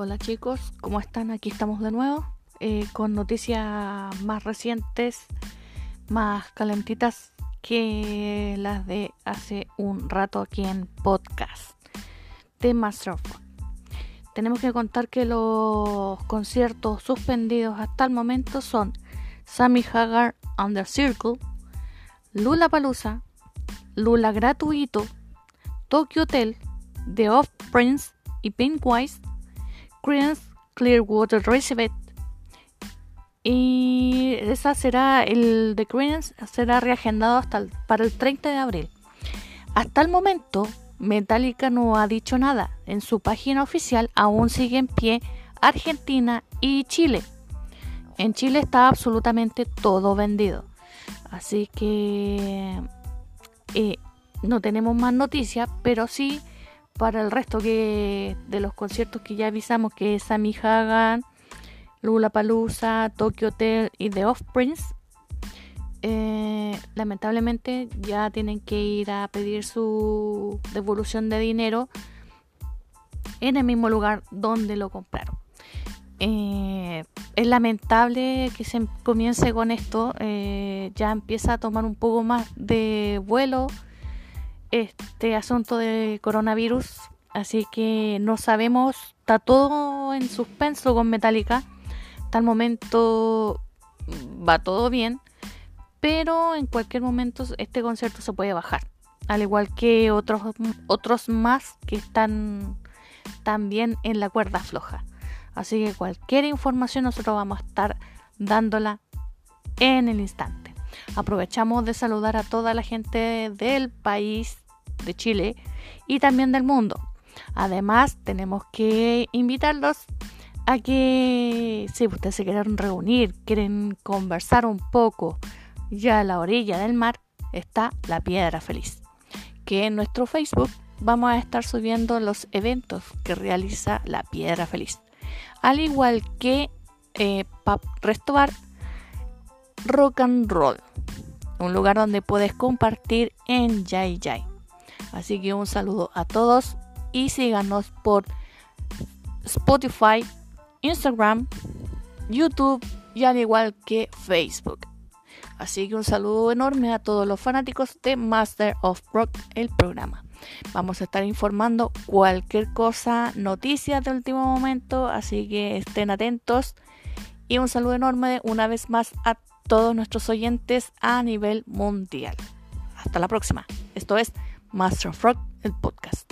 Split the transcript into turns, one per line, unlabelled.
Hola chicos, ¿cómo están? Aquí estamos de nuevo eh, con noticias más recientes, más calentitas que las de hace un rato aquí en podcast of Fun. Tenemos que contar que los conciertos suspendidos hasta el momento son Sammy Hagar Under Circle, Lula Palusa, Lula Gratuito, Tokyo Hotel, The Off Prince y Pinkwise Clearwater Reserve y esa será el de Creedence será reagendado hasta para el 30 de abril. Hasta el momento, Metallica no ha dicho nada. En su página oficial aún sigue en pie Argentina y Chile. En Chile está absolutamente todo vendido. Así que eh, no tenemos más noticias, pero sí para el resto que de los conciertos que ya avisamos que es Sammy Hagan, Lula Palusa, Tokyo Hotel y The Offsprings. Eh, lamentablemente ya tienen que ir a pedir su devolución de dinero en el mismo lugar donde lo compraron. Eh, es lamentable que se comience con esto, eh, ya empieza a tomar un poco más de vuelo este asunto de coronavirus, así que no sabemos, está todo en suspenso con Metallica. Hasta el momento va todo bien, pero en cualquier momento este concierto se puede bajar, al igual que otros otros más que están también en la cuerda floja. Así que cualquier información nosotros vamos a estar dándola en el instante. Aprovechamos de saludar a toda la gente del país de Chile y también del mundo. Además, tenemos que invitarlos a que si ustedes se quieren reunir, quieren conversar un poco, ya a la orilla del mar está la Piedra Feliz, que en nuestro Facebook vamos a estar subiendo los eventos que realiza la Piedra Feliz. Al igual que eh, Restobar Rock and Roll un lugar donde puedes compartir en Yay Yay. Así que un saludo a todos y síganos por Spotify, Instagram, YouTube y al igual que Facebook. Así que un saludo enorme a todos los fanáticos de Master of Rock, el programa. Vamos a estar informando cualquier cosa, noticias de último momento, así que estén atentos. Y un saludo enorme una vez más a todos nuestros oyentes a nivel mundial. Hasta la próxima. Esto es Master of Rock, el podcast.